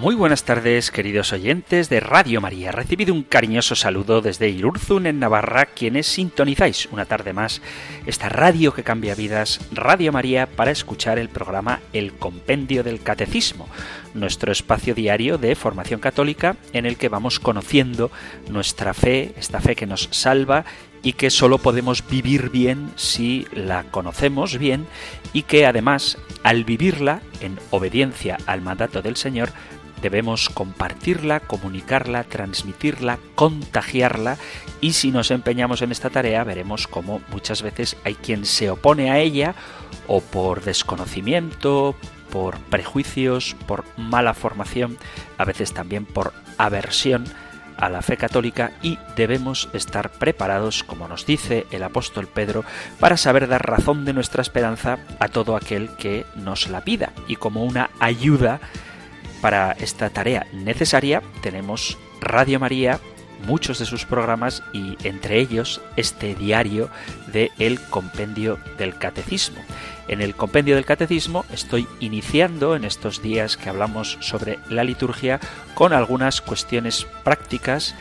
Muy buenas tardes, queridos oyentes de Radio María. Recibido un cariñoso saludo desde Irurzun, en Navarra, quienes sintonizáis una tarde más esta radio que cambia vidas, Radio María, para escuchar el programa El Compendio del Catecismo nuestro espacio diario de formación católica en el que vamos conociendo nuestra fe, esta fe que nos salva y que solo podemos vivir bien si la conocemos bien y que además al vivirla en obediencia al mandato del Señor debemos compartirla, comunicarla, transmitirla, contagiarla y si nos empeñamos en esta tarea veremos cómo muchas veces hay quien se opone a ella o por desconocimiento, por prejuicios, por mala formación, a veces también por aversión a la fe católica y debemos estar preparados, como nos dice el apóstol Pedro, para saber dar razón de nuestra esperanza a todo aquel que nos la pida. Y como una ayuda para esta tarea necesaria tenemos Radio María, muchos de sus programas y entre ellos este diario de El Compendio del Catecismo. En el Compendio del Catecismo estoy iniciando en estos días que hablamos sobre la liturgia con algunas cuestiones prácticas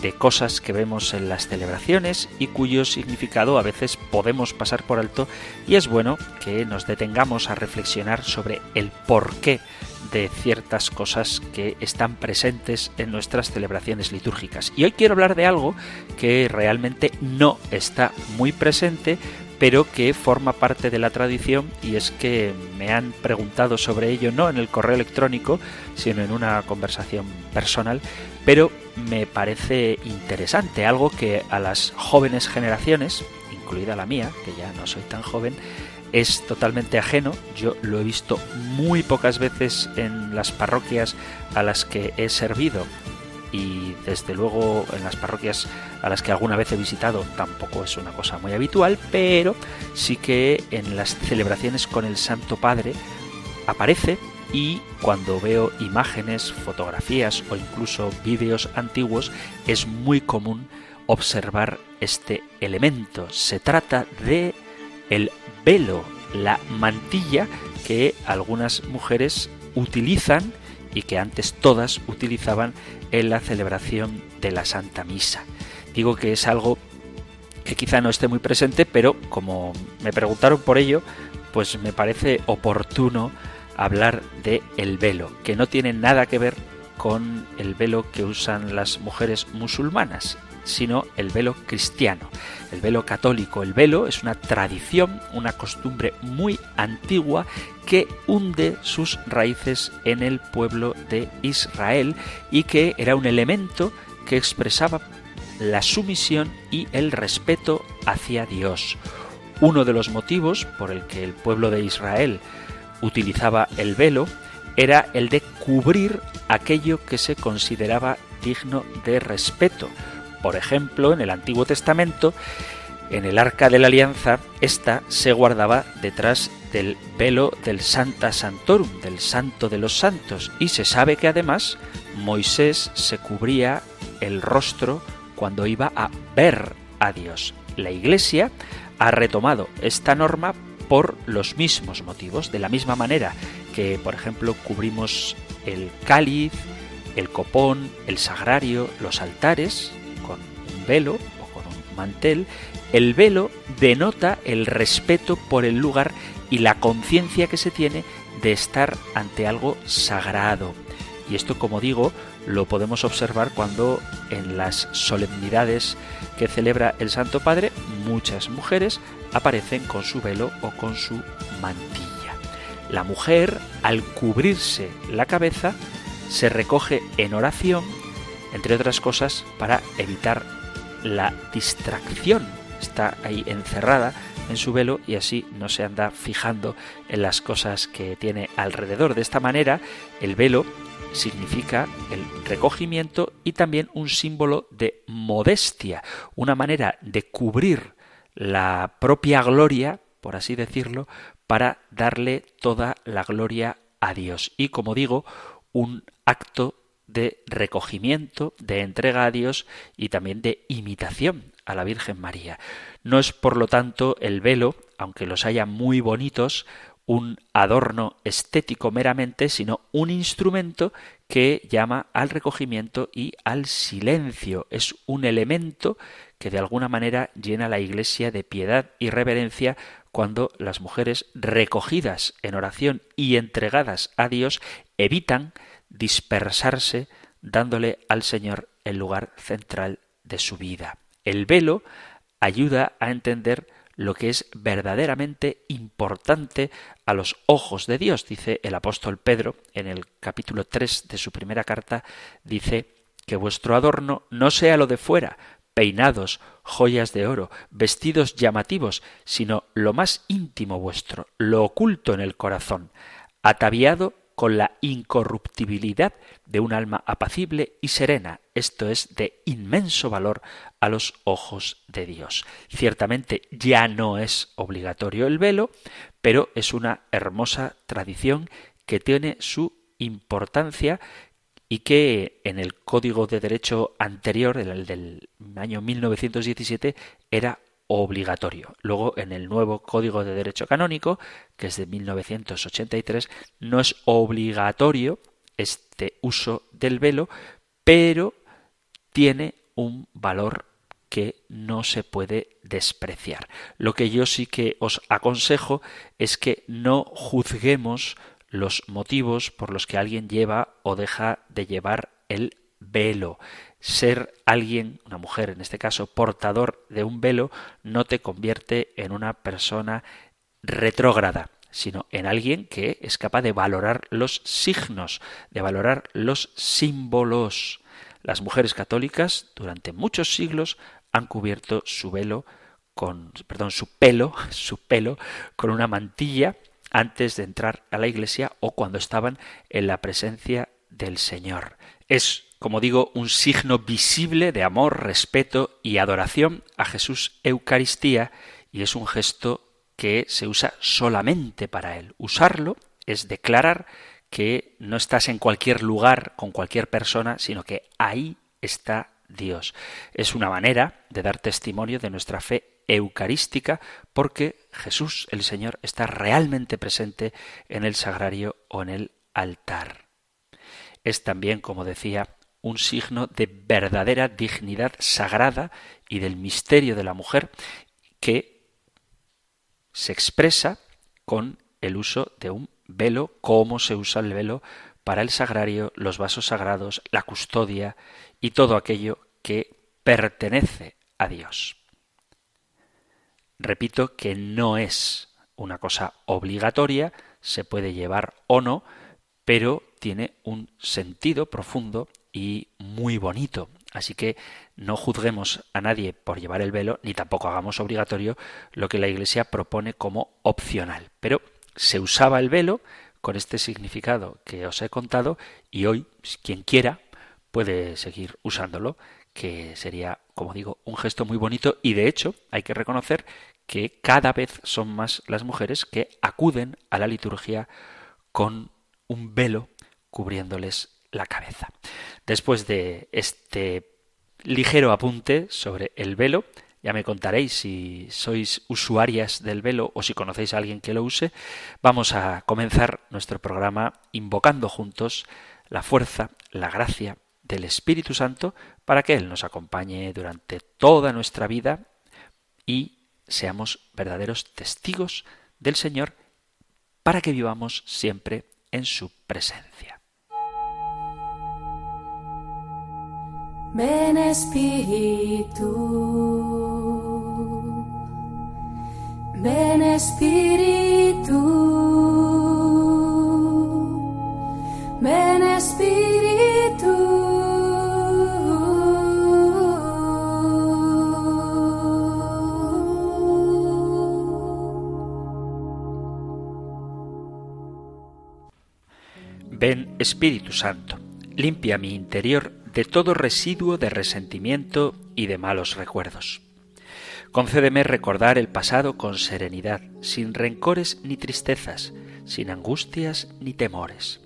de cosas que vemos en las celebraciones y cuyo significado a veces podemos pasar por alto y es bueno que nos detengamos a reflexionar sobre el porqué de ciertas cosas que están presentes en nuestras celebraciones litúrgicas. Y hoy quiero hablar de algo que realmente no está muy presente, pero que forma parte de la tradición y es que me han preguntado sobre ello no en el correo electrónico, sino en una conversación personal, pero me parece interesante, algo que a las jóvenes generaciones, incluida la mía, que ya no soy tan joven, es totalmente ajeno. Yo lo he visto muy pocas veces en las parroquias a las que he servido y desde luego en las parroquias a las que alguna vez he visitado tampoco es una cosa muy habitual, pero sí que en las celebraciones con el Santo Padre aparece y cuando veo imágenes, fotografías o incluso vídeos antiguos es muy común observar este elemento. Se trata de el velo, la mantilla que algunas mujeres utilizan y que antes todas utilizaban en la celebración de la Santa Misa. Digo que es algo que quizá no esté muy presente, pero como me preguntaron por ello, pues me parece oportuno hablar de el velo, que no tiene nada que ver con el velo que usan las mujeres musulmanas, sino el velo cristiano, el velo católico. El velo es una tradición, una costumbre muy antigua que hunde sus raíces en el pueblo de Israel y que era un elemento que expresaba la sumisión y el respeto hacia Dios. Uno de los motivos por el que el pueblo de Israel utilizaba el velo era el de cubrir aquello que se consideraba digno de respeto. Por ejemplo, en el Antiguo Testamento, en el Arca de la Alianza, esta se guardaba detrás del velo del Santa Santorum, del Santo de los Santos, y se sabe que además Moisés se cubría el rostro cuando iba a ver a Dios. La Iglesia ha retomado esta norma por los mismos motivos, de la misma manera que, por ejemplo, cubrimos el cáliz, el copón, el sagrario, los altares, velo o con un mantel, el velo denota el respeto por el lugar y la conciencia que se tiene de estar ante algo sagrado. Y esto, como digo, lo podemos observar cuando en las solemnidades que celebra el Santo Padre muchas mujeres aparecen con su velo o con su mantilla. La mujer, al cubrirse la cabeza, se recoge en oración, entre otras cosas, para evitar la distracción. Está ahí encerrada en su velo y así no se anda fijando en las cosas que tiene alrededor. De esta manera, el velo significa el recogimiento y también un símbolo de modestia, una manera de cubrir la propia gloria, por así decirlo, para darle toda la gloria a Dios. Y como digo, un acto de recogimiento, de entrega a Dios y también de imitación a la Virgen María. No es, por lo tanto, el velo, aunque los haya muy bonitos, un adorno estético meramente, sino un instrumento que llama al recogimiento y al silencio. Es un elemento que de alguna manera llena la Iglesia de piedad y reverencia cuando las mujeres recogidas en oración y entregadas a Dios evitan dispersarse dándole al Señor el lugar central de su vida. El velo ayuda a entender lo que es verdaderamente importante a los ojos de Dios. Dice el apóstol Pedro en el capítulo 3 de su primera carta, dice que vuestro adorno no sea lo de fuera, peinados, joyas de oro, vestidos llamativos, sino lo más íntimo vuestro, lo oculto en el corazón, ataviado con la incorruptibilidad de un alma apacible y serena, esto es de inmenso valor a los ojos de Dios. Ciertamente ya no es obligatorio el velo, pero es una hermosa tradición que tiene su importancia y que en el Código de Derecho anterior, el del año 1917, era obligatorio. Luego, en el nuevo Código de Derecho Canónico, que es de 1983, no es obligatorio este uso del velo, pero tiene un valor que no se puede despreciar. Lo que yo sí que os aconsejo es que no juzguemos los motivos por los que alguien lleva o deja de llevar el velo ser alguien, una mujer en este caso, portador de un velo, no te convierte en una persona retrógrada, sino en alguien que es capaz de valorar los signos, de valorar los símbolos. Las mujeres católicas durante muchos siglos han cubierto su velo con, perdón, su pelo, su pelo con una mantilla antes de entrar a la iglesia o cuando estaban en la presencia del Señor. Es como digo, un signo visible de amor, respeto y adoración a Jesús Eucaristía y es un gesto que se usa solamente para Él. Usarlo es declarar que no estás en cualquier lugar con cualquier persona, sino que ahí está Dios. Es una manera de dar testimonio de nuestra fe eucarística porque Jesús, el Señor, está realmente presente en el sagrario o en el altar. Es también, como decía, un signo de verdadera dignidad sagrada y del misterio de la mujer que se expresa con el uso de un velo, cómo se usa el velo para el sagrario, los vasos sagrados, la custodia y todo aquello que pertenece a Dios. Repito que no es una cosa obligatoria, se puede llevar o no, pero tiene un sentido profundo y muy bonito. Así que no juzguemos a nadie por llevar el velo, ni tampoco hagamos obligatorio lo que la Iglesia propone como opcional. Pero se usaba el velo con este significado que os he contado y hoy quien quiera puede seguir usándolo, que sería, como digo, un gesto muy bonito y de hecho hay que reconocer que cada vez son más las mujeres que acuden a la liturgia con un velo cubriéndoles la cabeza. Después de este ligero apunte sobre el velo, ya me contaréis si sois usuarias del velo o si conocéis a alguien que lo use, vamos a comenzar nuestro programa invocando juntos la fuerza, la gracia del Espíritu Santo para que Él nos acompañe durante toda nuestra vida y seamos verdaderos testigos del Señor para que vivamos siempre en su presencia. Ven Espíritu, ven Espíritu, ven Espíritu. Ven Espíritu Santo, limpia mi interior de todo residuo de resentimiento y de malos recuerdos. Concédeme recordar el pasado con serenidad, sin rencores ni tristezas, sin angustias ni temores.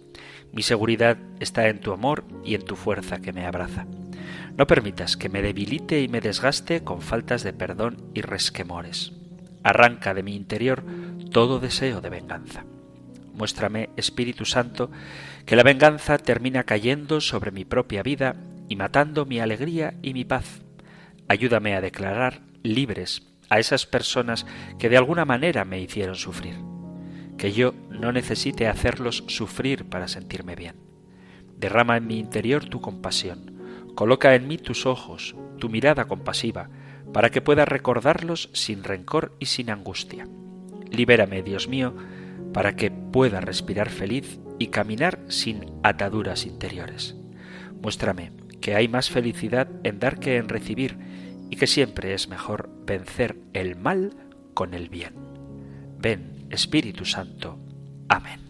Mi seguridad está en tu amor y en tu fuerza que me abraza. No permitas que me debilite y me desgaste con faltas de perdón y resquemores. Arranca de mi interior todo deseo de venganza. Muéstrame, Espíritu Santo, que la venganza termina cayendo sobre mi propia vida y matando mi alegría y mi paz. Ayúdame a declarar libres a esas personas que de alguna manera me hicieron sufrir. Que yo no necesite hacerlos sufrir para sentirme bien. Derrama en mi interior tu compasión Coloca en mí tus ojos, tu mirada compasiva, para que pueda recordarlos sin rencor y sin angustia. Libérame, Dios mío, para que pueda respirar feliz y caminar sin ataduras interiores. Muéstrame que hay más felicidad en dar que en recibir y que siempre es mejor vencer el mal con el bien. Ven, Espíritu Santo. Amén.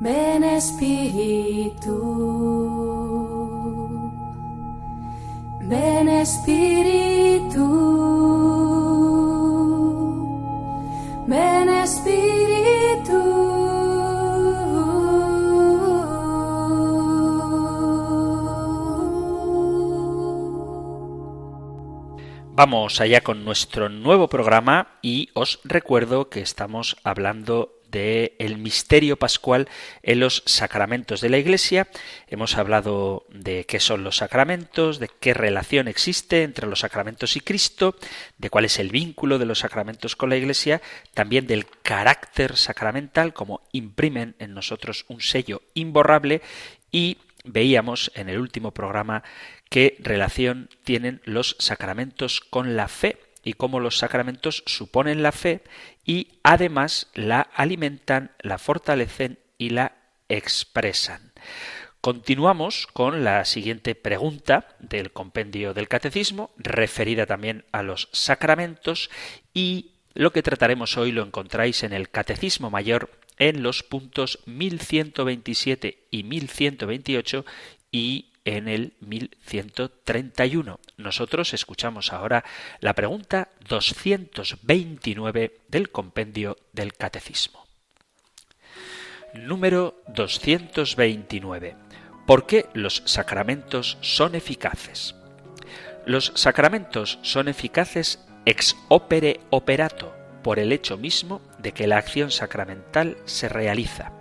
Ven Espíritu, Espíritu, Espíritu. Vamos allá con nuestro nuevo programa y os recuerdo que estamos hablando de el misterio pascual en los sacramentos de la Iglesia. Hemos hablado de qué son los sacramentos, de qué relación existe entre los sacramentos y Cristo, de cuál es el vínculo de los sacramentos con la Iglesia, también del carácter sacramental, como imprimen en nosotros un sello imborrable y veíamos en el último programa qué relación tienen los sacramentos con la fe y cómo los sacramentos suponen la fe y además la alimentan, la fortalecen y la expresan. Continuamos con la siguiente pregunta del compendio del catecismo, referida también a los sacramentos, y lo que trataremos hoy lo encontráis en el Catecismo Mayor en los puntos 1127 y 1128 y en el 1131. Nosotros escuchamos ahora la pregunta 229 del compendio del Catecismo. Número 229. ¿Por qué los sacramentos son eficaces? Los sacramentos son eficaces ex opere operato, por el hecho mismo de que la acción sacramental se realiza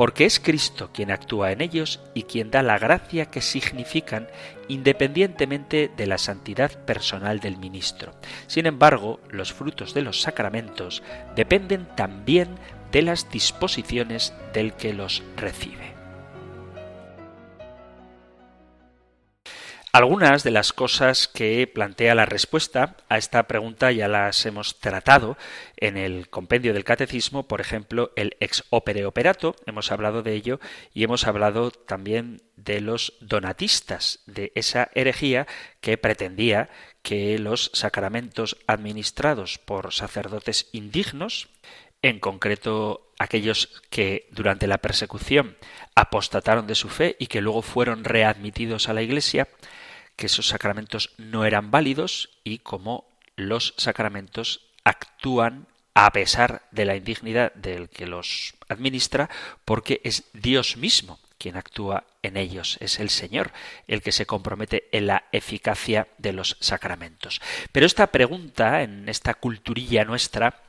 porque es Cristo quien actúa en ellos y quien da la gracia que significan independientemente de la santidad personal del ministro. Sin embargo, los frutos de los sacramentos dependen también de las disposiciones del que los recibe. Algunas de las cosas que plantea la respuesta a esta pregunta ya las hemos tratado en el compendio del catecismo, por ejemplo, el ex opere operato, hemos hablado de ello y hemos hablado también de los donatistas, de esa herejía que pretendía que los sacramentos administrados por sacerdotes indignos, en concreto aquellos que durante la persecución apostataron de su fe y que luego fueron readmitidos a la Iglesia, que esos sacramentos no eran válidos y como los sacramentos actúan a pesar de la indignidad del que los administra, porque es Dios mismo quien actúa en ellos, es el Señor el que se compromete en la eficacia de los sacramentos. Pero esta pregunta, en esta culturilla nuestra,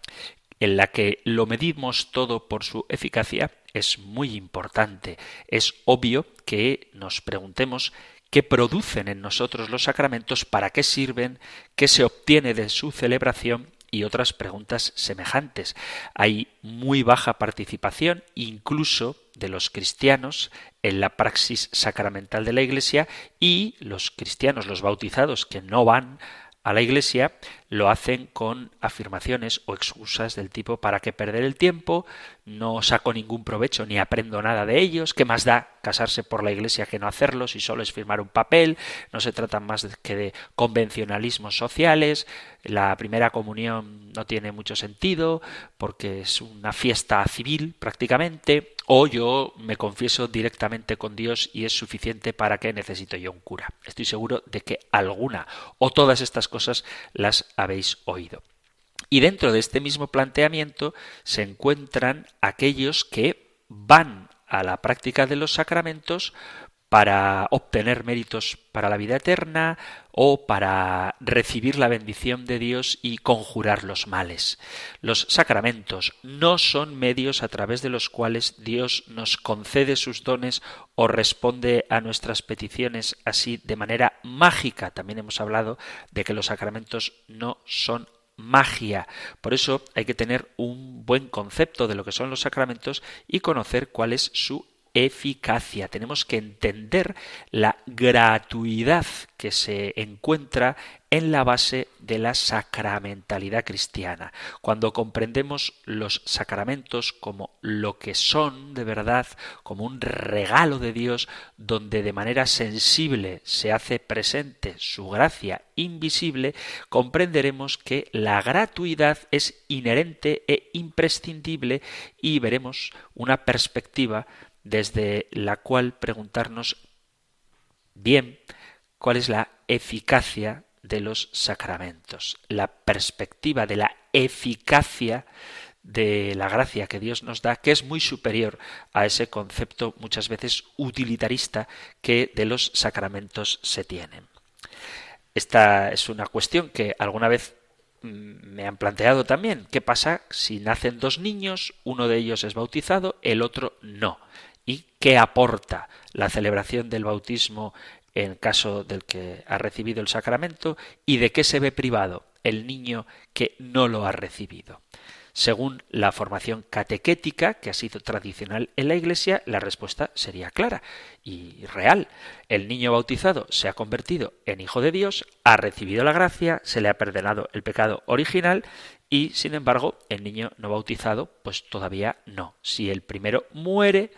en la que lo medimos todo por su eficacia, es muy importante. Es obvio que nos preguntemos qué producen en nosotros los sacramentos, para qué sirven, qué se obtiene de su celebración y otras preguntas semejantes. Hay muy baja participación incluso de los cristianos en la praxis sacramental de la Iglesia y los cristianos, los bautizados que no van a la Iglesia, lo hacen con afirmaciones o excusas del tipo para qué perder el tiempo, no saco ningún provecho ni aprendo nada de ellos, ¿qué más da casarse por la iglesia que no hacerlo si solo es firmar un papel? No se trata más que de convencionalismos sociales, la primera comunión no tiene mucho sentido porque es una fiesta civil prácticamente, o yo me confieso directamente con Dios y es suficiente para que necesito yo un cura. Estoy seguro de que alguna o todas estas cosas las habéis oído. Y dentro de este mismo planteamiento se encuentran aquellos que van a la práctica de los sacramentos para obtener méritos para la vida eterna o para recibir la bendición de Dios y conjurar los males. Los sacramentos no son medios a través de los cuales Dios nos concede sus dones o responde a nuestras peticiones así de manera mágica. También hemos hablado de que los sacramentos no son magia. Por eso hay que tener un buen concepto de lo que son los sacramentos y conocer cuál es su eficacia. Tenemos que entender la gratuidad que se encuentra en la base de la sacramentalidad cristiana. Cuando comprendemos los sacramentos como lo que son de verdad, como un regalo de Dios, donde de manera sensible se hace presente su gracia invisible, comprenderemos que la gratuidad es inherente e imprescindible y veremos una perspectiva desde la cual preguntarnos bien cuál es la eficacia de los sacramentos, la perspectiva de la eficacia de la gracia que Dios nos da, que es muy superior a ese concepto muchas veces utilitarista que de los sacramentos se tiene. Esta es una cuestión que alguna vez mm, me han planteado también. ¿Qué pasa si nacen dos niños, uno de ellos es bautizado, el otro no? Y qué aporta la celebración del bautismo en caso del que ha recibido el sacramento y de qué se ve privado el niño que no lo ha recibido. Según la formación catequética que ha sido tradicional en la Iglesia, la respuesta sería clara y real. El niño bautizado se ha convertido en hijo de Dios, ha recibido la gracia, se le ha perdonado el pecado original y, sin embargo, el niño no bautizado, pues todavía no. Si el primero muere,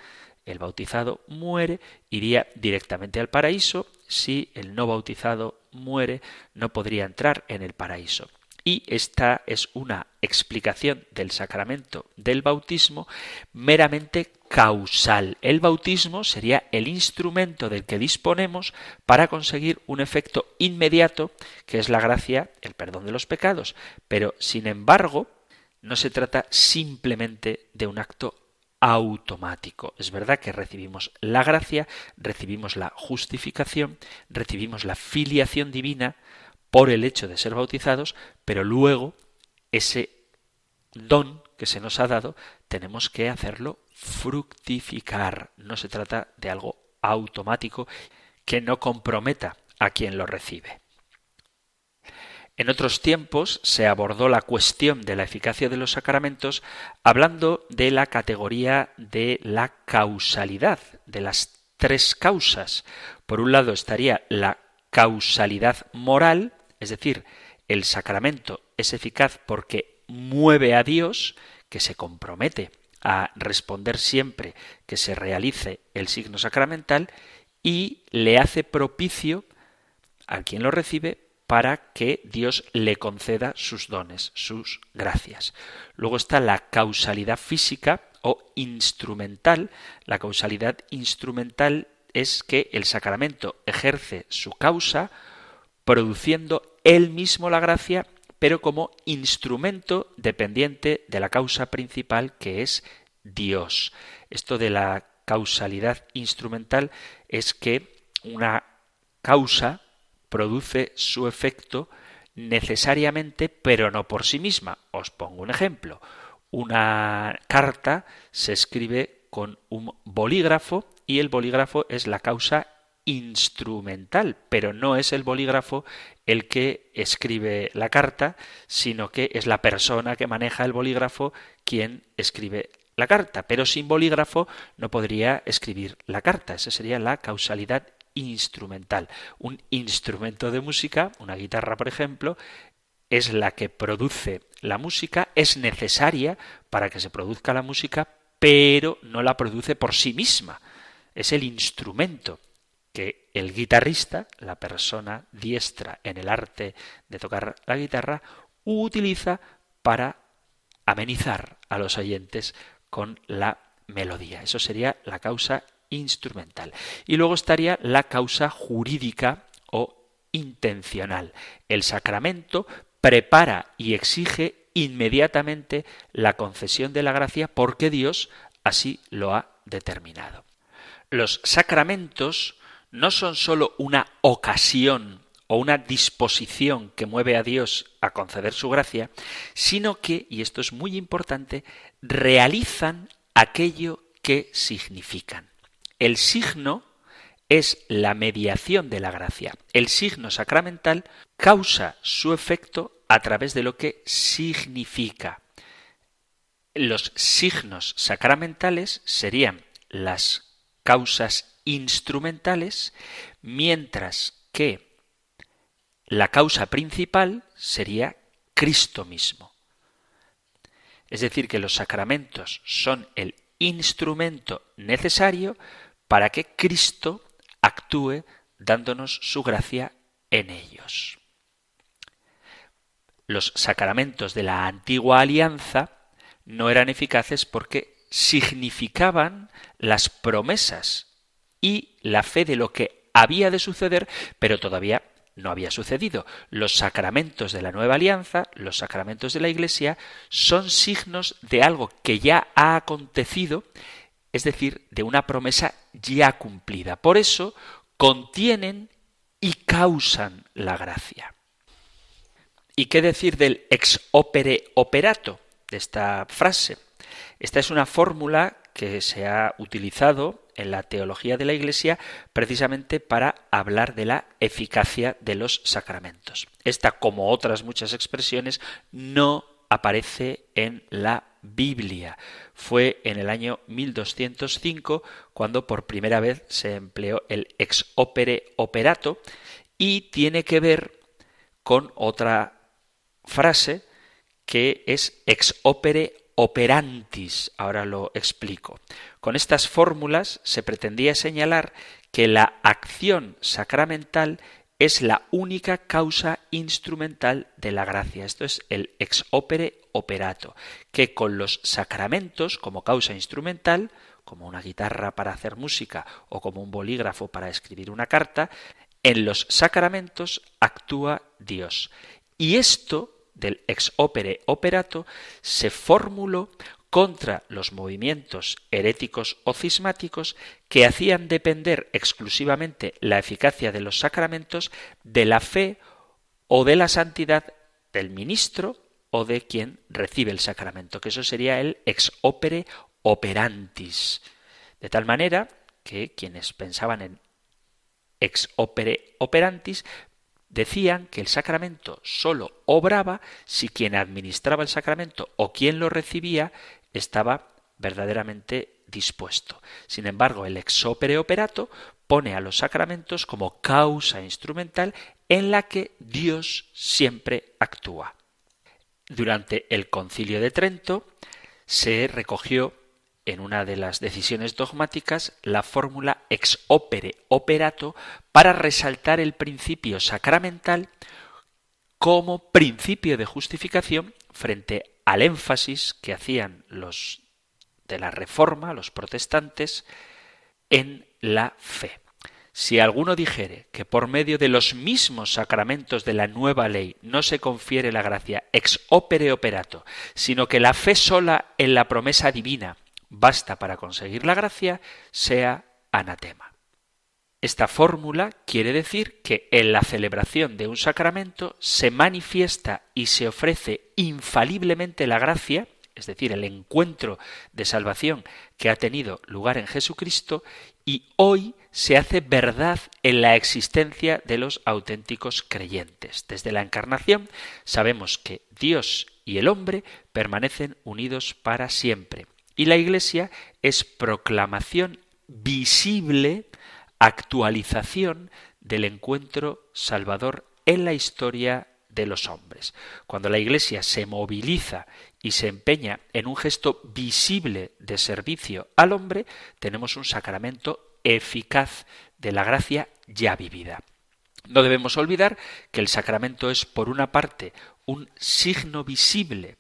el bautizado muere, iría directamente al paraíso. Si el no bautizado muere, no podría entrar en el paraíso. Y esta es una explicación del sacramento del bautismo meramente causal. El bautismo sería el instrumento del que disponemos para conseguir un efecto inmediato, que es la gracia, el perdón de los pecados. Pero, sin embargo, no se trata simplemente de un acto automático. Es verdad que recibimos la gracia, recibimos la justificación, recibimos la filiación divina por el hecho de ser bautizados, pero luego ese don que se nos ha dado tenemos que hacerlo fructificar. No se trata de algo automático que no comprometa a quien lo recibe. En otros tiempos se abordó la cuestión de la eficacia de los sacramentos hablando de la categoría de la causalidad, de las tres causas. Por un lado estaría la causalidad moral, es decir, el sacramento es eficaz porque mueve a Dios, que se compromete a responder siempre que se realice el signo sacramental, y le hace propicio a quien lo recibe para que Dios le conceda sus dones, sus gracias. Luego está la causalidad física o instrumental. La causalidad instrumental es que el sacramento ejerce su causa produciendo él mismo la gracia, pero como instrumento dependiente de la causa principal que es Dios. Esto de la causalidad instrumental es que una causa produce su efecto necesariamente, pero no por sí misma. Os pongo un ejemplo. Una carta se escribe con un bolígrafo y el bolígrafo es la causa instrumental, pero no es el bolígrafo el que escribe la carta, sino que es la persona que maneja el bolígrafo quien escribe la carta, pero sin bolígrafo no podría escribir la carta. Esa sería la causalidad instrumental. Un instrumento de música, una guitarra por ejemplo, es la que produce la música, es necesaria para que se produzca la música, pero no la produce por sí misma. Es el instrumento que el guitarrista, la persona diestra en el arte de tocar la guitarra, utiliza para amenizar a los oyentes con la melodía. Eso sería la causa instrumental. Y luego estaría la causa jurídica o intencional. El sacramento prepara y exige inmediatamente la concesión de la gracia porque Dios así lo ha determinado. Los sacramentos no son sólo una ocasión o una disposición que mueve a Dios a conceder su gracia, sino que, y esto es muy importante, realizan aquello que significan. El signo es la mediación de la gracia. El signo sacramental causa su efecto a través de lo que significa. Los signos sacramentales serían las causas instrumentales, mientras que la causa principal sería Cristo mismo. Es decir, que los sacramentos son el instrumento necesario para que Cristo actúe dándonos su gracia en ellos. Los sacramentos de la antigua alianza no eran eficaces porque significaban las promesas y la fe de lo que había de suceder, pero todavía no había sucedido. Los sacramentos de la nueva alianza, los sacramentos de la Iglesia, son signos de algo que ya ha acontecido, es decir, de una promesa ya cumplida. Por eso contienen y causan la gracia. ¿Y qué decir del ex opere operato de esta frase? Esta es una fórmula que se ha utilizado en la teología de la Iglesia precisamente para hablar de la eficacia de los sacramentos. Esta, como otras muchas expresiones, no aparece en la Biblia. Fue en el año 1205 cuando por primera vez se empleó el ex opere operato y tiene que ver con otra frase que es ex opere operantis. Ahora lo explico. Con estas fórmulas se pretendía señalar que la acción sacramental es la única causa instrumental de la gracia. Esto es el ex opere operato, que con los sacramentos como causa instrumental, como una guitarra para hacer música o como un bolígrafo para escribir una carta, en los sacramentos actúa Dios. Y esto del ex opere operato se formuló contra los movimientos heréticos o cismáticos que hacían depender exclusivamente la eficacia de los sacramentos de la fe o de la santidad del ministro o de quien recibe el sacramento, que eso sería el ex opere operantis. De tal manera que quienes pensaban en ex opere operantis decían que el sacramento sólo obraba si quien administraba el sacramento o quien lo recibía estaba verdaderamente dispuesto. Sin embargo, el ex opere operato pone a los sacramentos como causa instrumental en la que Dios siempre actúa. Durante el concilio de Trento se recogió en una de las decisiones dogmáticas la fórmula ex opere operato para resaltar el principio sacramental como principio de justificación frente al énfasis que hacían los de la Reforma, los protestantes, en la fe. Si alguno dijere que por medio de los mismos sacramentos de la nueva ley no se confiere la gracia ex opere operato, sino que la fe sola en la promesa divina basta para conseguir la gracia, sea anatema. Esta fórmula quiere decir que en la celebración de un sacramento se manifiesta y se ofrece infaliblemente la gracia, es decir, el encuentro de salvación que ha tenido lugar en Jesucristo, y hoy se hace verdad en la existencia de los auténticos creyentes. Desde la encarnación sabemos que Dios y el hombre permanecen unidos para siempre. Y la Iglesia es proclamación visible, actualización del encuentro salvador en la historia de los hombres. Cuando la Iglesia se moviliza y se empeña en un gesto visible de servicio al hombre, tenemos un sacramento eficaz de la gracia ya vivida. No debemos olvidar que el sacramento es, por una parte, un signo visible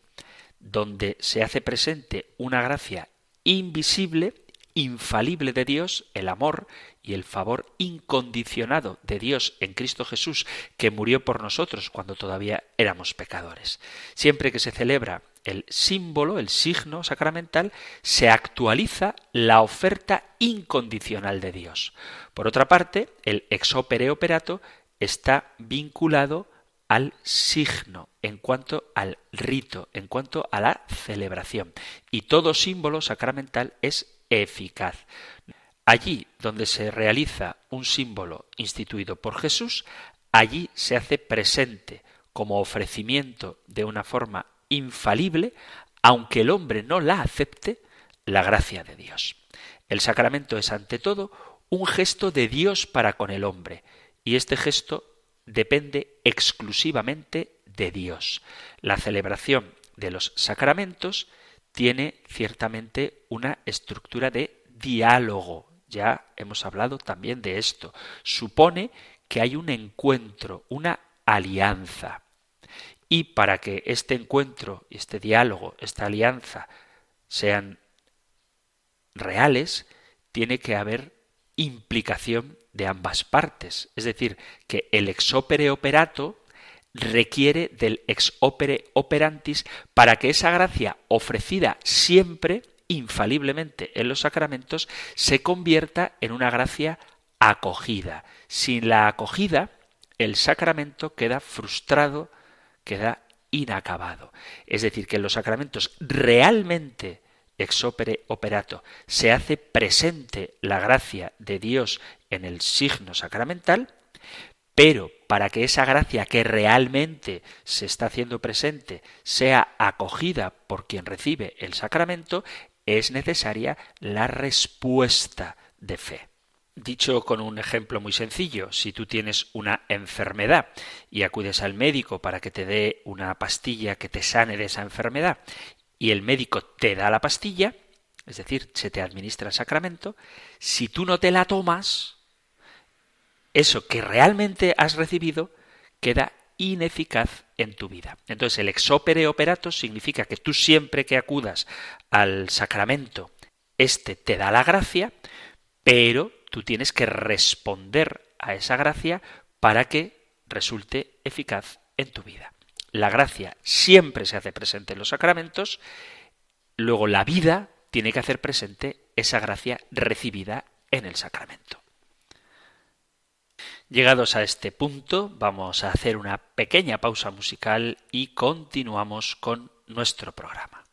donde se hace presente una gracia invisible infalible de Dios, el amor y el favor incondicionado de Dios en Cristo Jesús, que murió por nosotros cuando todavía éramos pecadores. Siempre que se celebra el símbolo, el signo sacramental, se actualiza la oferta incondicional de Dios. Por otra parte, el ex opere operato está vinculado al signo, en cuanto al rito, en cuanto a la celebración. Y todo símbolo sacramental es eficaz. Allí donde se realiza un símbolo instituido por Jesús, allí se hace presente como ofrecimiento de una forma infalible, aunque el hombre no la acepte, la gracia de Dios. El sacramento es ante todo un gesto de Dios para con el hombre, y este gesto depende exclusivamente de Dios. La celebración de los sacramentos tiene ciertamente una estructura de diálogo. Ya hemos hablado también de esto. Supone que hay un encuentro, una alianza. Y para que este encuentro, este diálogo, esta alianza sean reales, tiene que haber implicación de ambas partes. Es decir, que el ex opere operato requiere del ex opere operantis para que esa gracia ofrecida siempre, infaliblemente en los sacramentos, se convierta en una gracia acogida. Sin la acogida, el sacramento queda frustrado, queda inacabado. Es decir, que en los sacramentos realmente ex opere operato se hace presente la gracia de Dios en el signo sacramental, pero para que esa gracia que realmente se está haciendo presente sea acogida por quien recibe el sacramento, es necesaria la respuesta de fe. Dicho con un ejemplo muy sencillo, si tú tienes una enfermedad y acudes al médico para que te dé una pastilla que te sane de esa enfermedad y el médico te da la pastilla, es decir, se te administra el sacramento, si tú no te la tomas, eso que realmente has recibido queda ineficaz en tu vida. Entonces el ex opere operato significa que tú siempre que acudas al sacramento, éste te da la gracia, pero tú tienes que responder a esa gracia para que resulte eficaz en tu vida. La gracia siempre se hace presente en los sacramentos, luego la vida tiene que hacer presente esa gracia recibida en el sacramento. Llegados a este punto, vamos a hacer una pequeña pausa musical y continuamos con nuestro programa.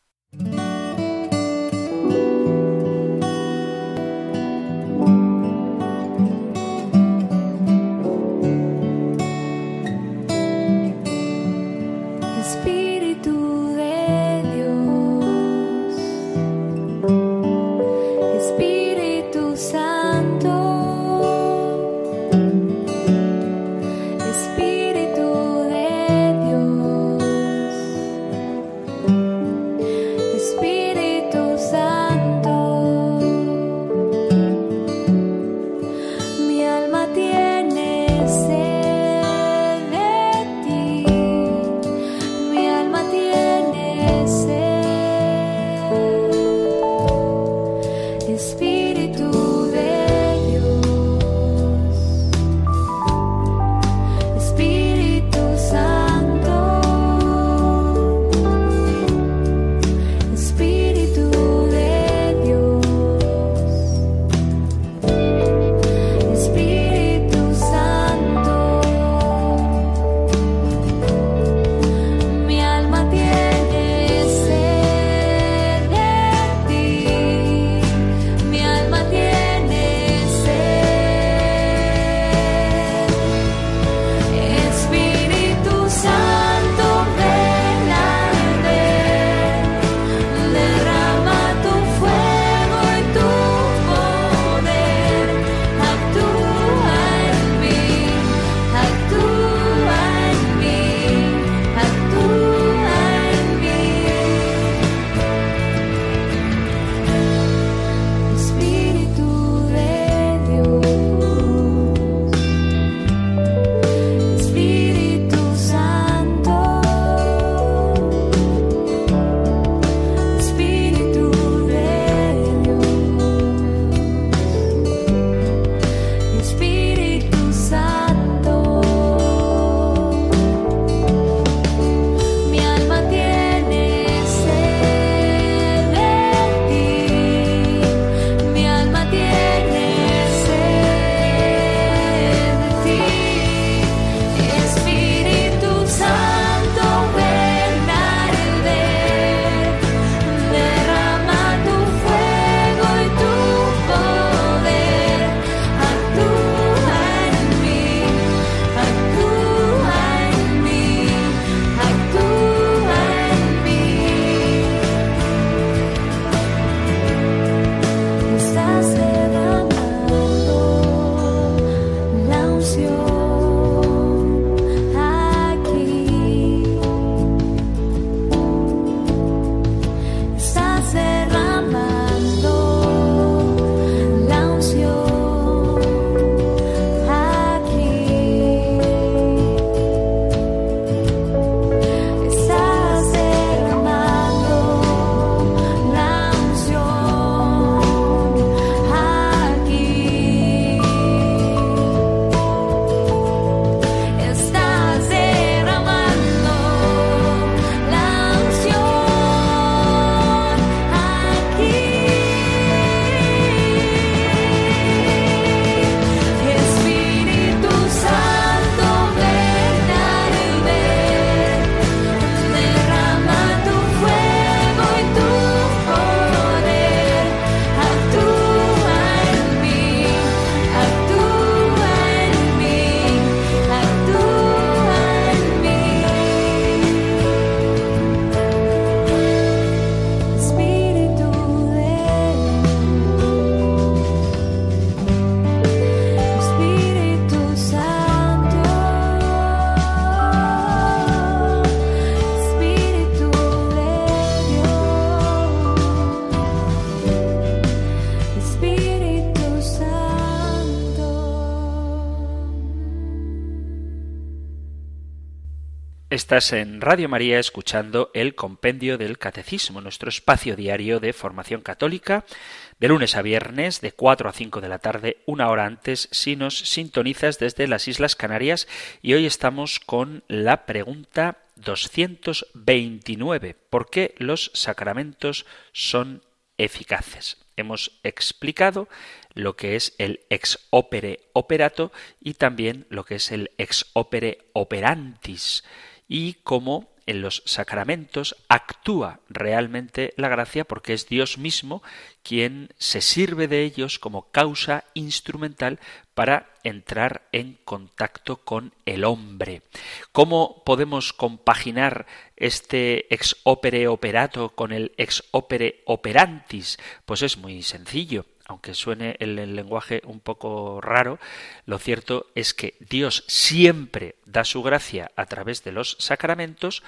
Estás en Radio María escuchando el Compendio del Catecismo, nuestro espacio diario de formación católica, de lunes a viernes, de 4 a 5 de la tarde, una hora antes, si nos sintonizas desde las Islas Canarias. Y hoy estamos con la pregunta 229. ¿Por qué los sacramentos son eficaces? Hemos explicado lo que es el ex opere operato y también lo que es el ex opere operantis y cómo en los sacramentos actúa realmente la gracia porque es Dios mismo quien se sirve de ellos como causa instrumental para entrar en contacto con el hombre. ¿Cómo podemos compaginar este ex opere operato con el ex opere operantis? Pues es muy sencillo aunque suene el, el, lenguaje un poco raro, lo cierto es que Dios siempre da su gracia a través de los sacramentos,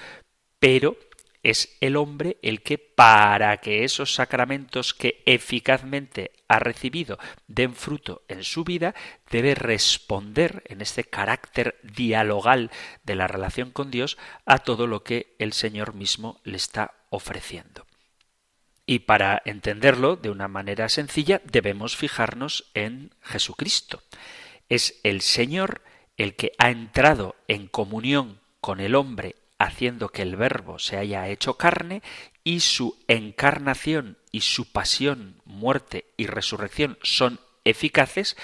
pero es el hombre el que para que esos sacramentos que eficazmente ha recibido den fruto en su vida, debe responder en este carácter dialogal de la relación con Dios a todo lo que el Señor mismo le está ofreciendo. Y para entenderlo de una manera sencilla debemos fijarnos en Jesucristo. Es el Señor el que ha entrado en comunión con el hombre haciendo que el Verbo se haya hecho carne y su encarnación y su pasión, muerte y resurrección son eficaces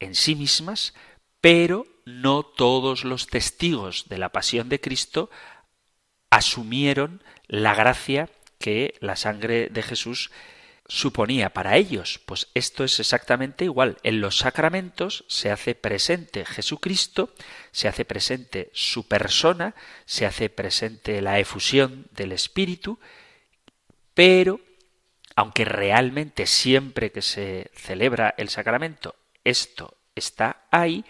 en sí mismas, pero no todos los testigos de la pasión de Cristo asumieron la gracia que la sangre de Jesús suponía para ellos. Pues esto es exactamente igual. En los sacramentos se hace presente Jesucristo, se hace presente su persona, se hace presente la efusión del Espíritu, pero aunque realmente siempre que se celebra el sacramento esto está ahí,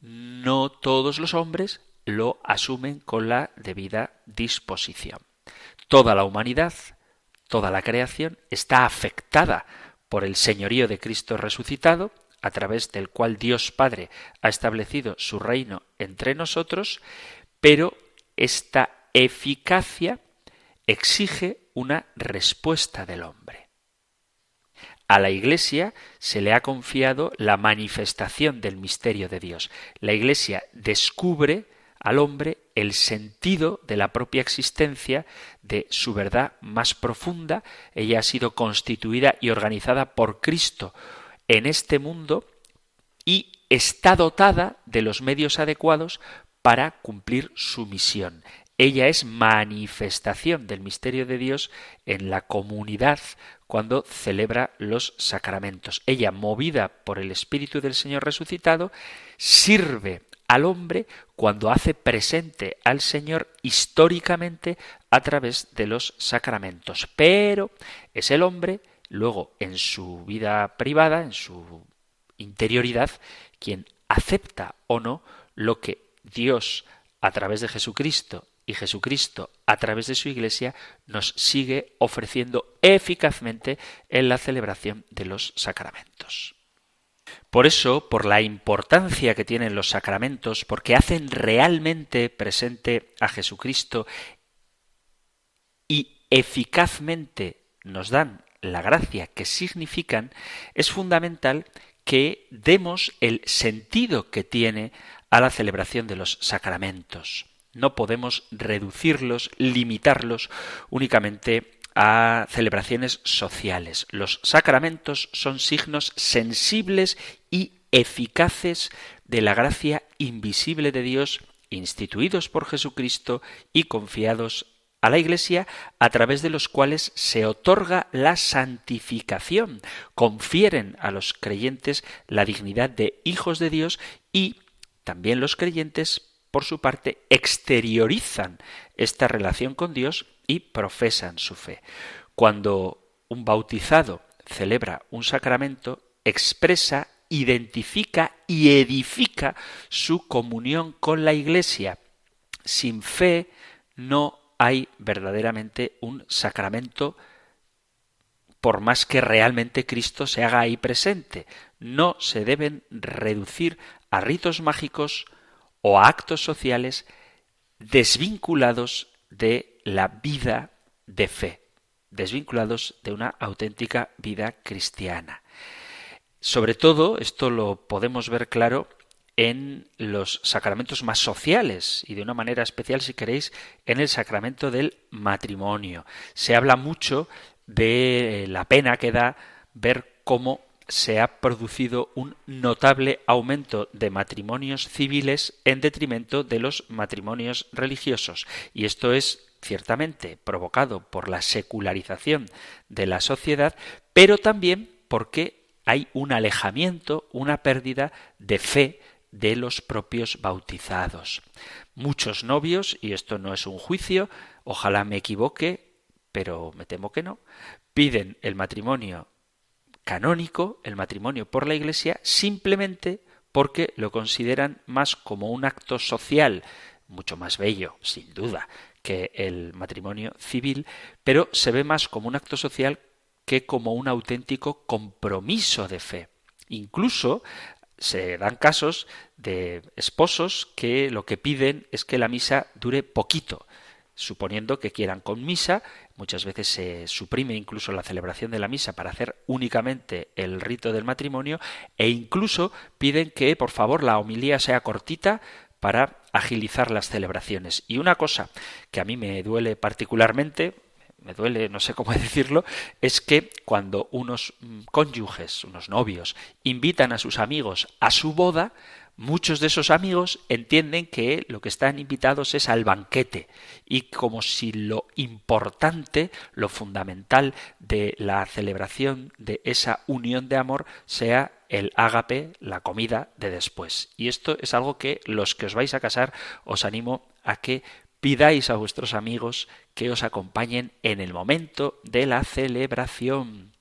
no todos los hombres lo asumen con la debida disposición. Toda la humanidad, toda la creación está afectada por el señorío de Cristo resucitado, a través del cual Dios Padre ha establecido su reino entre nosotros, pero esta eficacia exige una respuesta del hombre. A la Iglesia se le ha confiado la manifestación del misterio de Dios. La Iglesia descubre al hombre el sentido de la propia existencia, de su verdad más profunda. Ella ha sido constituida y organizada por Cristo en este mundo y está dotada de los medios adecuados para cumplir su misión. Ella es manifestación del misterio de Dios en la comunidad cuando celebra los sacramentos. Ella, movida por el Espíritu del Señor resucitado, sirve al hombre cuando hace presente al Señor históricamente a través de los sacramentos. Pero es el hombre, luego en su vida privada, en su interioridad, quien acepta o no lo que Dios a través de Jesucristo y Jesucristo a través de su Iglesia nos sigue ofreciendo eficazmente en la celebración de los sacramentos. Por eso, por la importancia que tienen los sacramentos, porque hacen realmente presente a Jesucristo y eficazmente nos dan la gracia que significan, es fundamental que demos el sentido que tiene a la celebración de los sacramentos. No podemos reducirlos, limitarlos únicamente a celebraciones sociales. Los sacramentos son signos sensibles y eficaces de la gracia invisible de Dios instituidos por Jesucristo y confiados a la Iglesia, a través de los cuales se otorga la santificación, confieren a los creyentes la dignidad de hijos de Dios y también los creyentes, por su parte, exteriorizan esta relación con Dios y profesan su fe. Cuando un bautizado celebra un sacramento, expresa, identifica y edifica su comunión con la Iglesia. Sin fe no hay verdaderamente un sacramento por más que realmente Cristo se haga ahí presente. No se deben reducir a ritos mágicos o a actos sociales desvinculados de la vida de fe, desvinculados de una auténtica vida cristiana. Sobre todo, esto lo podemos ver claro en los sacramentos más sociales y de una manera especial, si queréis, en el sacramento del matrimonio. Se habla mucho de la pena que da ver cómo se ha producido un notable aumento de matrimonios civiles en detrimento de los matrimonios religiosos. Y esto es ciertamente provocado por la secularización de la sociedad, pero también porque hay un alejamiento, una pérdida de fe de los propios bautizados. Muchos novios, y esto no es un juicio, ojalá me equivoque, pero me temo que no, piden el matrimonio canónico, el matrimonio por la Iglesia, simplemente porque lo consideran más como un acto social, mucho más bello, sin duda, que el matrimonio civil, pero se ve más como un acto social que como un auténtico compromiso de fe. Incluso se dan casos de esposos que lo que piden es que la misa dure poquito, suponiendo que quieran con misa, muchas veces se suprime incluso la celebración de la misa para hacer únicamente el rito del matrimonio e incluso piden que por favor la homilía sea cortita para agilizar las celebraciones. Y una cosa que a mí me duele particularmente, me duele, no sé cómo decirlo, es que cuando unos mm, cónyuges, unos novios, invitan a sus amigos a su boda, muchos de esos amigos entienden que lo que están invitados es al banquete y como si lo importante, lo fundamental de la celebración de esa unión de amor sea el ágape, la comida de después. Y esto es algo que los que os vais a casar os animo a que pidáis a vuestros amigos que os acompañen en el momento de la celebración.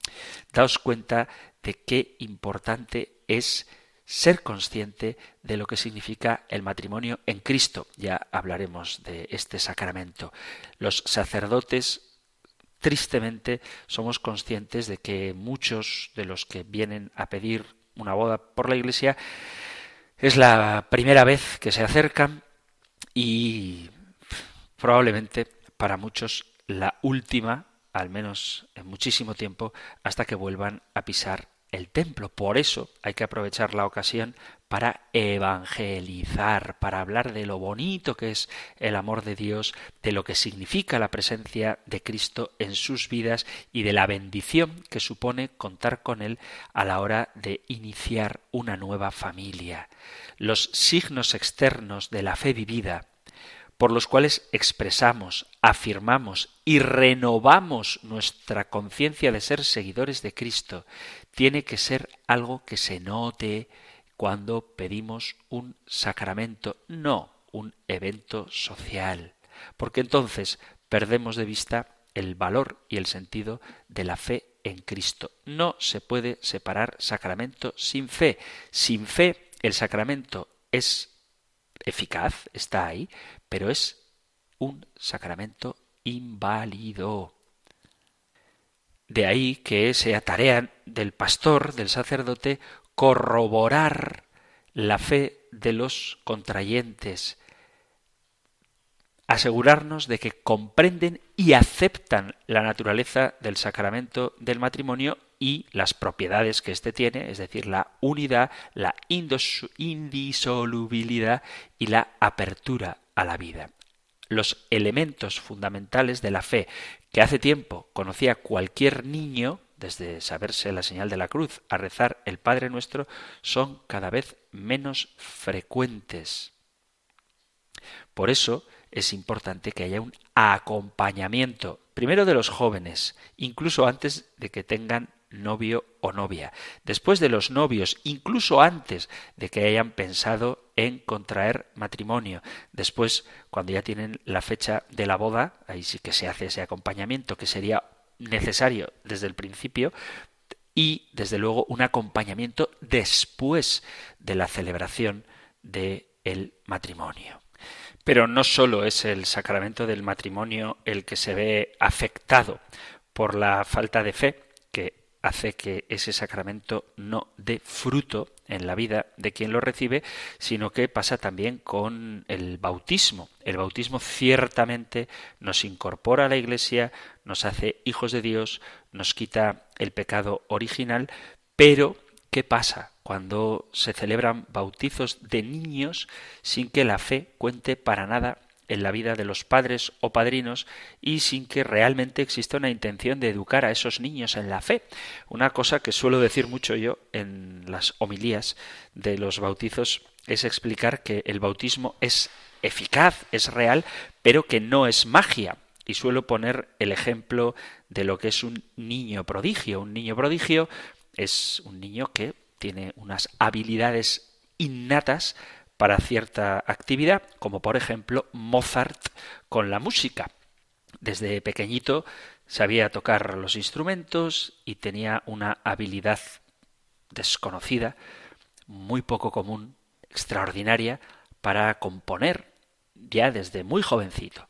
Daos cuenta de qué importante es ser consciente de lo que significa el matrimonio en Cristo. Ya hablaremos de este sacramento. Los sacerdotes tristemente somos conscientes de que muchos de los que vienen a pedir una boda por la Iglesia es la primera vez que se acercan y probablemente para muchos la última, al menos en muchísimo tiempo, hasta que vuelvan a pisar el templo. Por eso hay que aprovechar la ocasión para evangelizar, para hablar de lo bonito que es el amor de Dios, de lo que significa la presencia de Cristo en sus vidas y de la bendición que supone contar con Él a la hora de iniciar una nueva familia. Los signos externos de la fe vivida, por los cuales expresamos, afirmamos y renovamos nuestra conciencia de ser seguidores de Cristo, tiene que ser algo que se note cuando pedimos un sacramento, no un evento social, porque entonces perdemos de vista el valor y el sentido de la fe en Cristo. No se puede separar sacramento sin fe. Sin fe el sacramento es eficaz, está ahí, pero es un sacramento inválido. De ahí que sea tarea del pastor, del sacerdote, corroborar la fe de los contrayentes, asegurarnos de que comprenden y aceptan la naturaleza del sacramento del matrimonio y las propiedades que éste tiene, es decir, la unidad, la indisolubilidad y la apertura a la vida. Los elementos fundamentales de la fe que hace tiempo conocía cualquier niño, desde saberse la señal de la cruz a rezar el Padre Nuestro, son cada vez menos frecuentes. Por eso es importante que haya un acompañamiento, primero de los jóvenes, incluso antes de que tengan novio o novia. Después de los novios, incluso antes de que hayan pensado en contraer matrimonio. Después, cuando ya tienen la fecha de la boda, ahí sí que se hace ese acompañamiento que sería necesario desde el principio y, desde luego, un acompañamiento después de la celebración del el matrimonio. Pero no solo es el sacramento del matrimonio el que se ve afectado por la falta de fe, hace que ese sacramento no dé fruto en la vida de quien lo recibe, sino que pasa también con el bautismo. El bautismo ciertamente nos incorpora a la Iglesia, nos hace hijos de Dios, nos quita el pecado original, pero ¿qué pasa cuando se celebran bautizos de niños sin que la fe cuente para nada en la vida de los padres o padrinos y sin que realmente exista una intención de educar a esos niños en la fe. Una cosa que suelo decir mucho yo en las homilías de los bautizos es explicar que el bautismo es eficaz, es real, pero que no es magia. Y suelo poner el ejemplo de lo que es un niño prodigio. Un niño prodigio es un niño que tiene unas habilidades innatas para cierta actividad, como por ejemplo Mozart con la música. Desde pequeñito sabía tocar los instrumentos y tenía una habilidad desconocida, muy poco común, extraordinaria, para componer ya desde muy jovencito.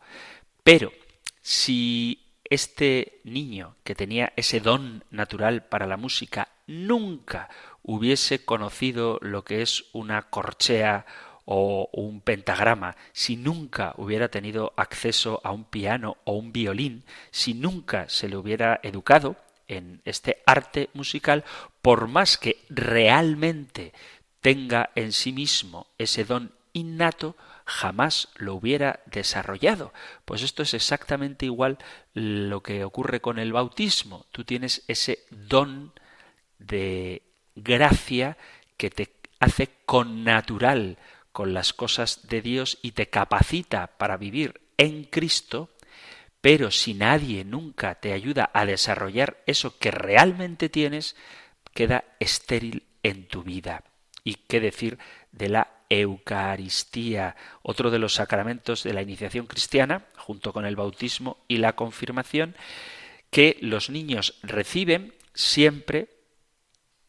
Pero si este niño que tenía ese don natural para la música nunca hubiese conocido lo que es una corchea o un pentagrama, si nunca hubiera tenido acceso a un piano o un violín, si nunca se le hubiera educado en este arte musical, por más que realmente tenga en sí mismo ese don innato, jamás lo hubiera desarrollado. Pues esto es exactamente igual lo que ocurre con el bautismo. Tú tienes ese don de gracia que te hace con natural con las cosas de Dios y te capacita para vivir en Cristo, pero si nadie nunca te ayuda a desarrollar eso que realmente tienes, queda estéril en tu vida. ¿Y qué decir de la Eucaristía, otro de los sacramentos de la iniciación cristiana, junto con el bautismo y la confirmación, que los niños reciben siempre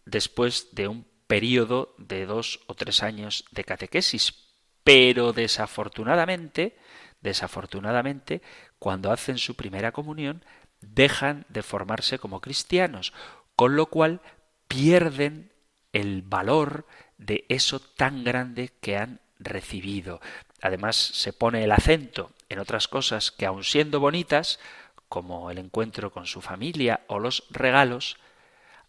después de un periodo de dos o tres años de catequesis. Pero desafortunadamente, desafortunadamente, cuando hacen su primera comunión, dejan de formarse como cristianos, con lo cual pierden el valor de eso tan grande que han recibido. Además, se pone el acento en otras cosas que, aun siendo bonitas, como el encuentro con su familia o los regalos,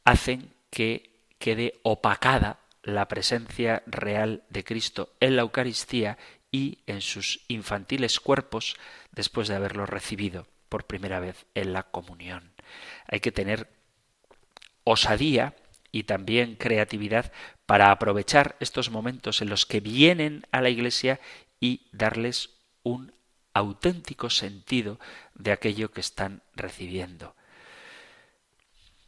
hacen que quede opacada la presencia real de Cristo en la Eucaristía y en sus infantiles cuerpos después de haberlo recibido por primera vez en la comunión. Hay que tener osadía y también creatividad para aprovechar estos momentos en los que vienen a la Iglesia y darles un auténtico sentido de aquello que están recibiendo.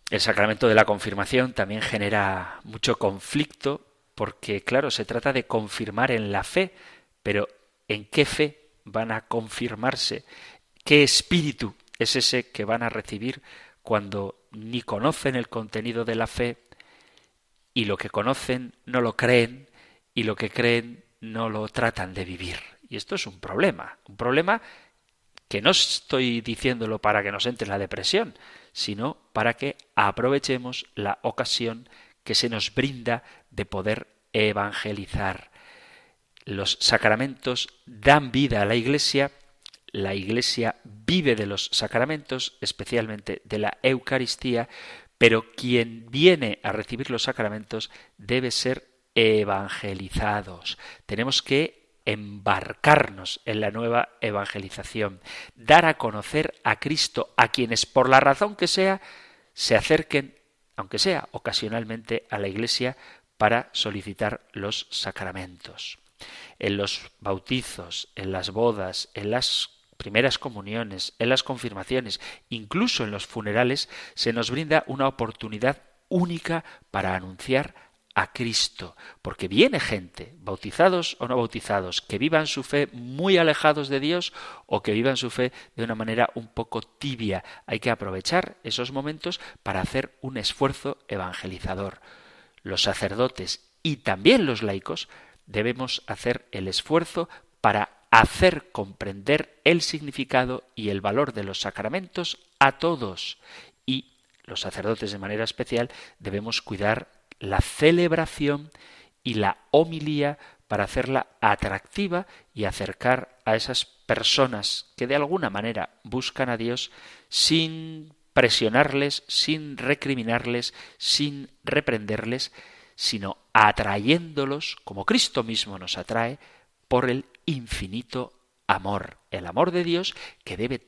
El sacramento de la confirmación también genera mucho conflicto porque, claro, se trata de confirmar en la fe, pero ¿en qué fe van a confirmarse? ¿Qué espíritu es ese que van a recibir cuando ni conocen el contenido de la fe y lo que conocen no lo creen y lo que creen no lo tratan de vivir? Y esto es un problema, un problema que no estoy diciéndolo para que nos entre en la depresión, sino para que aprovechemos la ocasión que se nos brinda de poder evangelizar. Los sacramentos dan vida a la Iglesia, la Iglesia vive de los sacramentos, especialmente de la Eucaristía, pero quien viene a recibir los sacramentos debe ser evangelizados. Tenemos que embarcarnos en la nueva evangelización, dar a conocer a Cristo a quienes por la razón que sea se acerquen, aunque sea ocasionalmente, a la Iglesia para solicitar los sacramentos. En los bautizos, en las bodas, en las primeras comuniones, en las confirmaciones, incluso en los funerales, se nos brinda una oportunidad única para anunciar a Cristo, porque viene gente, bautizados o no bautizados, que vivan su fe muy alejados de Dios o que vivan su fe de una manera un poco tibia. Hay que aprovechar esos momentos para hacer un esfuerzo evangelizador. Los sacerdotes y también los laicos debemos hacer el esfuerzo para hacer comprender el significado y el valor de los sacramentos a todos y los sacerdotes de manera especial debemos cuidar la celebración y la homilía para hacerla atractiva y acercar a esas personas que de alguna manera buscan a Dios sin presionarles, sin recriminarles, sin reprenderles, sino atrayéndolos, como Cristo mismo nos atrae, por el infinito amor, el amor de Dios que debe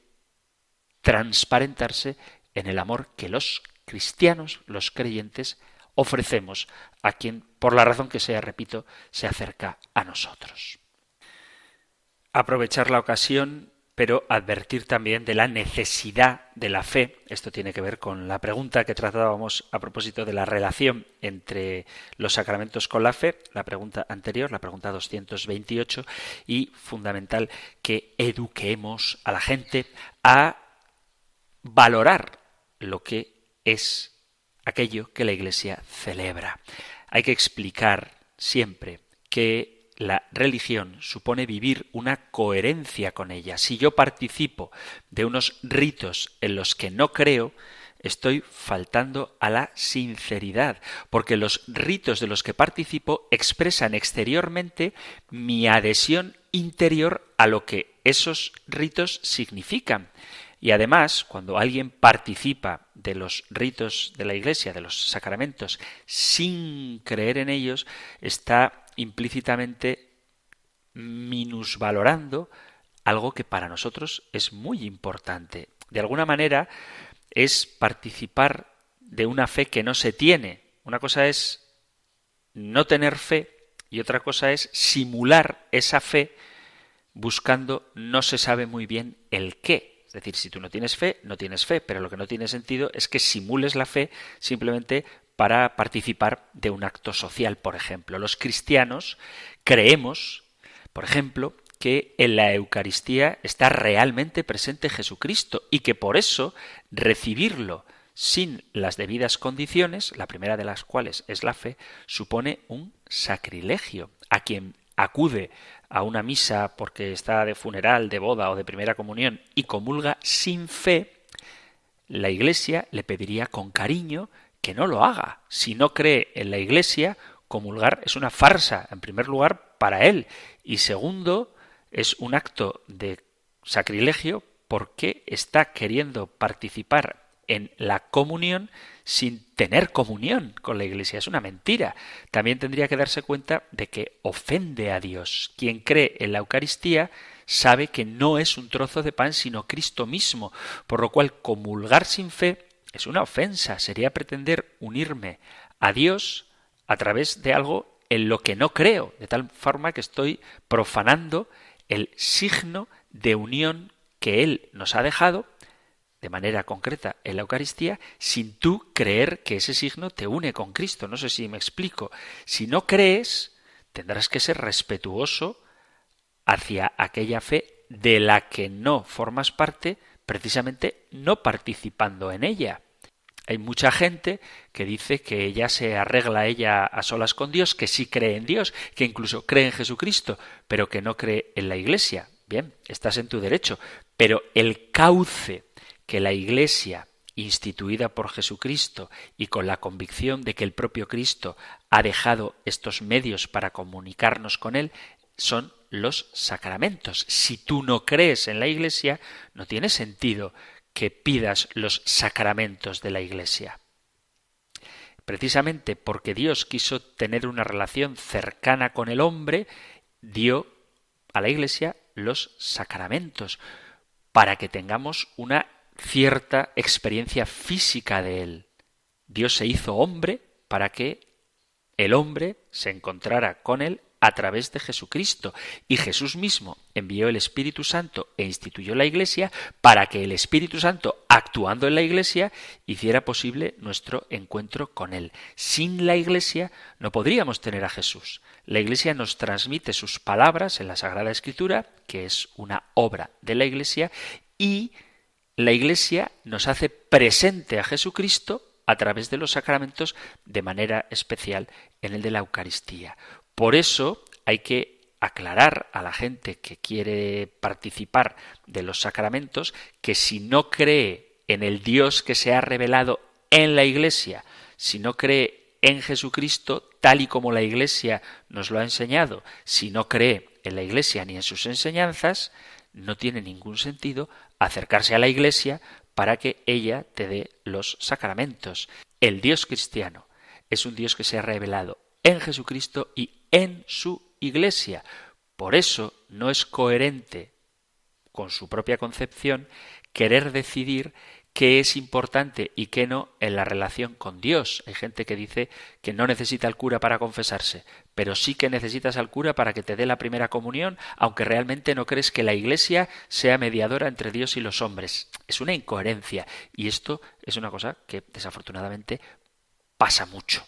transparentarse en el amor que los cristianos, los creyentes, ofrecemos a quien, por la razón que sea, repito, se acerca a nosotros. Aprovechar la ocasión pero advertir también de la necesidad de la fe. Esto tiene que ver con la pregunta que tratábamos a propósito de la relación entre los sacramentos con la fe, la pregunta anterior, la pregunta 228, y fundamental que eduquemos a la gente a valorar lo que es aquello que la Iglesia celebra. Hay que explicar siempre que la religión supone vivir una coherencia con ella. Si yo participo de unos ritos en los que no creo, estoy faltando a la sinceridad, porque los ritos de los que participo expresan exteriormente mi adhesión interior a lo que esos ritos significan. Y además, cuando alguien participa de los ritos de la Iglesia, de los sacramentos, sin creer en ellos, está implícitamente minusvalorando algo que para nosotros es muy importante. De alguna manera es participar de una fe que no se tiene. Una cosa es no tener fe y otra cosa es simular esa fe buscando no se sabe muy bien el qué. Es decir, si tú no tienes fe, no tienes fe, pero lo que no tiene sentido es que simules la fe simplemente para participar de un acto social, por ejemplo. Los cristianos creemos, por ejemplo, que en la Eucaristía está realmente presente Jesucristo y que por eso recibirlo sin las debidas condiciones, la primera de las cuales es la fe, supone un sacrilegio. A quien acude a una misa porque está de funeral, de boda o de primera comunión y comulga sin fe, la Iglesia le pediría con cariño que no lo haga. Si no cree en la Iglesia, comulgar es una farsa, en primer lugar, para él, y segundo, es un acto de sacrilegio porque está queriendo participar en la comunión sin tener comunión con la Iglesia. Es una mentira. También tendría que darse cuenta de que ofende a Dios. Quien cree en la Eucaristía sabe que no es un trozo de pan, sino Cristo mismo, por lo cual comulgar sin fe es una ofensa, sería pretender unirme a Dios a través de algo en lo que no creo, de tal forma que estoy profanando el signo de unión que Él nos ha dejado de manera concreta en la Eucaristía sin tú creer que ese signo te une con Cristo. No sé si me explico. Si no crees, tendrás que ser respetuoso hacia aquella fe de la que no formas parte precisamente no participando en ella. Hay mucha gente que dice que ella se arregla ella a solas con Dios, que sí cree en Dios, que incluso cree en Jesucristo, pero que no cree en la Iglesia. Bien, estás en tu derecho, pero el cauce que la Iglesia instituida por Jesucristo y con la convicción de que el propio Cristo ha dejado estos medios para comunicarnos con Él, son los sacramentos. Si tú no crees en la Iglesia, no tiene sentido que pidas los sacramentos de la Iglesia. Precisamente porque Dios quiso tener una relación cercana con el hombre, dio a la Iglesia los sacramentos, para que tengamos una cierta experiencia física de Él. Dios se hizo hombre para que el hombre se encontrara con Él a través de Jesucristo. Y Jesús mismo envió el Espíritu Santo e instituyó la Iglesia para que el Espíritu Santo, actuando en la Iglesia, hiciera posible nuestro encuentro con Él. Sin la Iglesia no podríamos tener a Jesús. La Iglesia nos transmite sus palabras en la Sagrada Escritura, que es una obra de la Iglesia, y la Iglesia nos hace presente a Jesucristo a través de los sacramentos de manera especial en el de la Eucaristía. Por eso hay que aclarar a la gente que quiere participar de los sacramentos que si no cree en el Dios que se ha revelado en la Iglesia, si no cree en Jesucristo, tal y como la Iglesia nos lo ha enseñado, si no cree en la Iglesia ni en sus enseñanzas, no tiene ningún sentido acercarse a la Iglesia para que ella te dé los sacramentos. El Dios cristiano es un Dios que se ha revelado en Jesucristo y en su Iglesia. Por eso no es coherente con su propia concepción querer decidir qué es importante y qué no en la relación con Dios. Hay gente que dice que no necesita al cura para confesarse, pero sí que necesitas al cura para que te dé la primera comunión, aunque realmente no crees que la Iglesia sea mediadora entre Dios y los hombres. Es una incoherencia y esto es una cosa que desafortunadamente pasa mucho.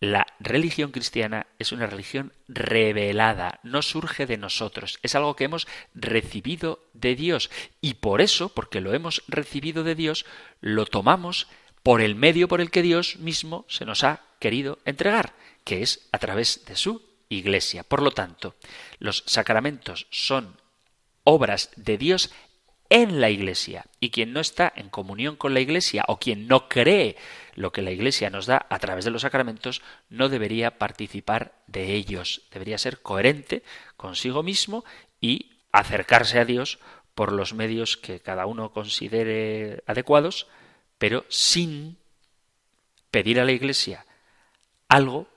La religión cristiana es una religión revelada, no surge de nosotros, es algo que hemos recibido de Dios y por eso, porque lo hemos recibido de Dios, lo tomamos por el medio por el que Dios mismo se nos ha querido entregar, que es a través de su Iglesia. Por lo tanto, los sacramentos son obras de Dios en la Iglesia. Y quien no está en comunión con la Iglesia o quien no cree lo que la Iglesia nos da a través de los sacramentos, no debería participar de ellos. Debería ser coherente consigo mismo y acercarse a Dios por los medios que cada uno considere adecuados, pero sin pedir a la Iglesia algo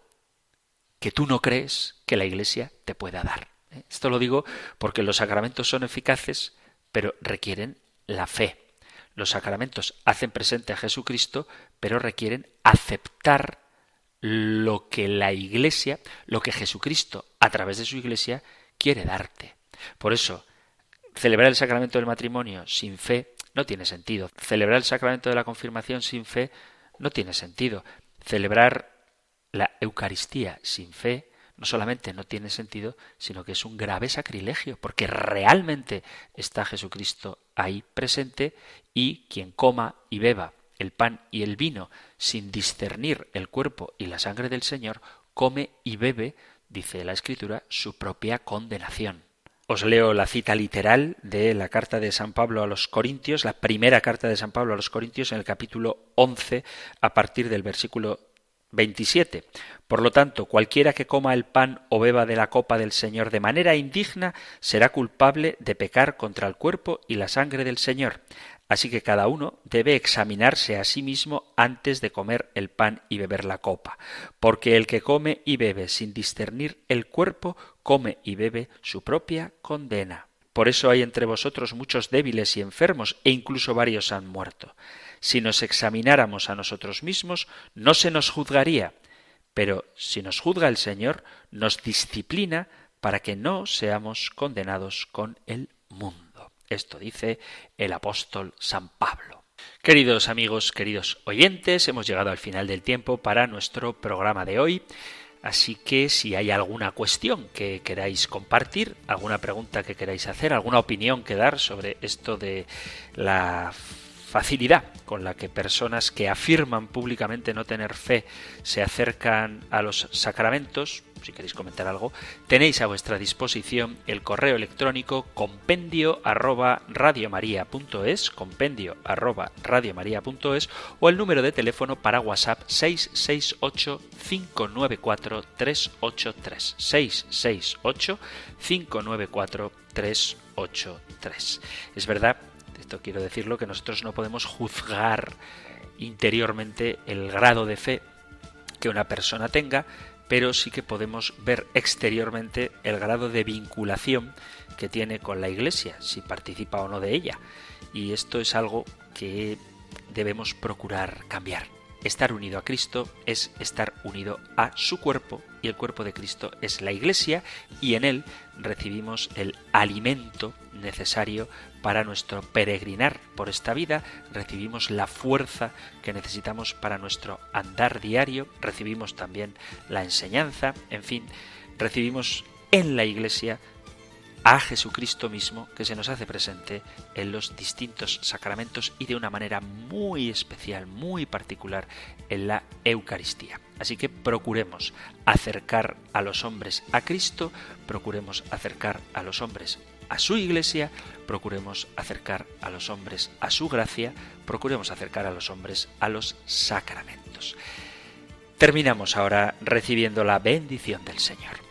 que tú no crees que la Iglesia te pueda dar. Esto lo digo porque los sacramentos son eficaces pero requieren la fe. Los sacramentos hacen presente a Jesucristo, pero requieren aceptar lo que la Iglesia, lo que Jesucristo, a través de su Iglesia, quiere darte. Por eso, celebrar el sacramento del matrimonio sin fe no tiene sentido. Celebrar el sacramento de la confirmación sin fe no tiene sentido. Celebrar la Eucaristía sin fe no solamente no tiene sentido, sino que es un grave sacrilegio, porque realmente está Jesucristo ahí presente y quien coma y beba el pan y el vino sin discernir el cuerpo y la sangre del Señor, come y bebe, dice la Escritura, su propia condenación. Os leo la cita literal de la carta de San Pablo a los Corintios, la primera carta de San Pablo a los Corintios en el capítulo 11, a partir del versículo 27. Por lo tanto, cualquiera que coma el pan o beba de la copa del Señor de manera indigna será culpable de pecar contra el cuerpo y la sangre del Señor. Así que cada uno debe examinarse a sí mismo antes de comer el pan y beber la copa, porque el que come y bebe sin discernir el cuerpo, come y bebe su propia condena. Por eso hay entre vosotros muchos débiles y enfermos, e incluso varios han muerto. Si nos examináramos a nosotros mismos, no se nos juzgaría, pero si nos juzga el Señor, nos disciplina para que no seamos condenados con el mundo. Esto dice el apóstol San Pablo. Queridos amigos, queridos oyentes, hemos llegado al final del tiempo para nuestro programa de hoy. Así que si hay alguna cuestión que queráis compartir, alguna pregunta que queráis hacer, alguna opinión que dar sobre esto de la facilidad con la que personas que afirman públicamente no tener fe se acercan a los sacramentos, si queréis comentar algo, tenéis a vuestra disposición el correo electrónico compendio arroba radiomaria.es, compendio arroba o el número de teléfono para WhatsApp 668 594 383 668 594 383. Es verdad quiero decirlo, que nosotros no podemos juzgar interiormente el grado de fe que una persona tenga, pero sí que podemos ver exteriormente el grado de vinculación que tiene con la Iglesia, si participa o no de ella. Y esto es algo que debemos procurar cambiar. Estar unido a Cristo es estar unido a su cuerpo y el cuerpo de Cristo es la Iglesia y en él recibimos el alimento necesario para nuestro peregrinar por esta vida, recibimos la fuerza que necesitamos para nuestro andar diario, recibimos también la enseñanza, en fin, recibimos en la Iglesia a Jesucristo mismo que se nos hace presente en los distintos sacramentos y de una manera muy especial, muy particular en la Eucaristía. Así que procuremos acercar a los hombres a Cristo, procuremos acercar a los hombres a su iglesia, procuremos acercar a los hombres a su gracia, procuremos acercar a los hombres a los sacramentos. Terminamos ahora recibiendo la bendición del Señor.